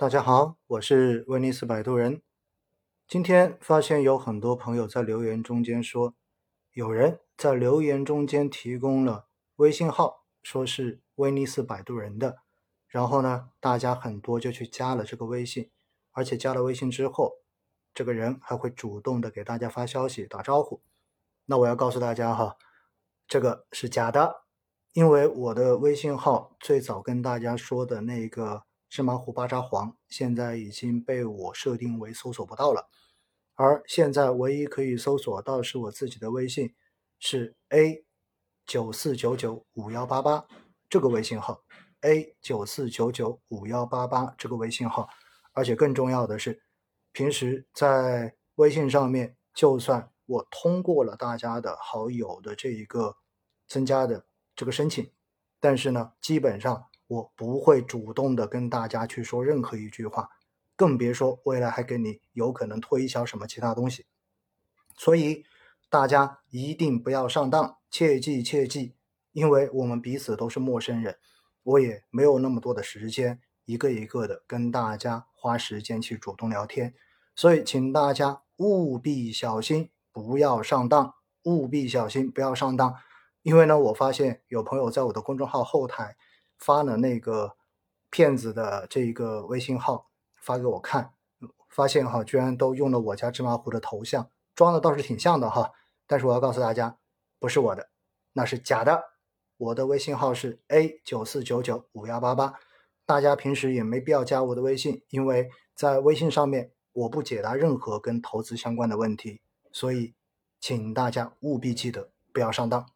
大家好，我是威尼斯摆渡人。今天发现有很多朋友在留言中间说，有人在留言中间提供了微信号，说是威尼斯摆渡人的。然后呢，大家很多就去加了这个微信，而且加了微信之后，这个人还会主动的给大家发消息、打招呼。那我要告诉大家哈，这个是假的，因为我的微信号最早跟大家说的那个。芝麻糊巴扎黄现在已经被我设定为搜索不到了，而现在唯一可以搜索到是我自己的微信，是 A 九四九九五幺八八这个微信号，A 九四九九五幺八八这个微信号，而且更重要的是，平时在微信上面，就算我通过了大家的好友的这一个增加的这个申请，但是呢，基本上。我不会主动的跟大家去说任何一句话，更别说未来还给你有可能推销什么其他东西。所以大家一定不要上当，切记切记，因为我们彼此都是陌生人，我也没有那么多的时间一个一个的跟大家花时间去主动聊天，所以请大家务必小心，不要上当，务必小心不要上当。因为呢，我发现有朋友在我的公众号后台。发了那个骗子的这一个微信号发给我看，发现哈，居然都用了我家芝麻糊的头像，装的倒是挺像的哈。但是我要告诉大家，不是我的，那是假的。我的微信号是 A 九四九九五幺八八，大家平时也没必要加我的微信，因为在微信上面我不解答任何跟投资相关的问题，所以请大家务必记得不要上当。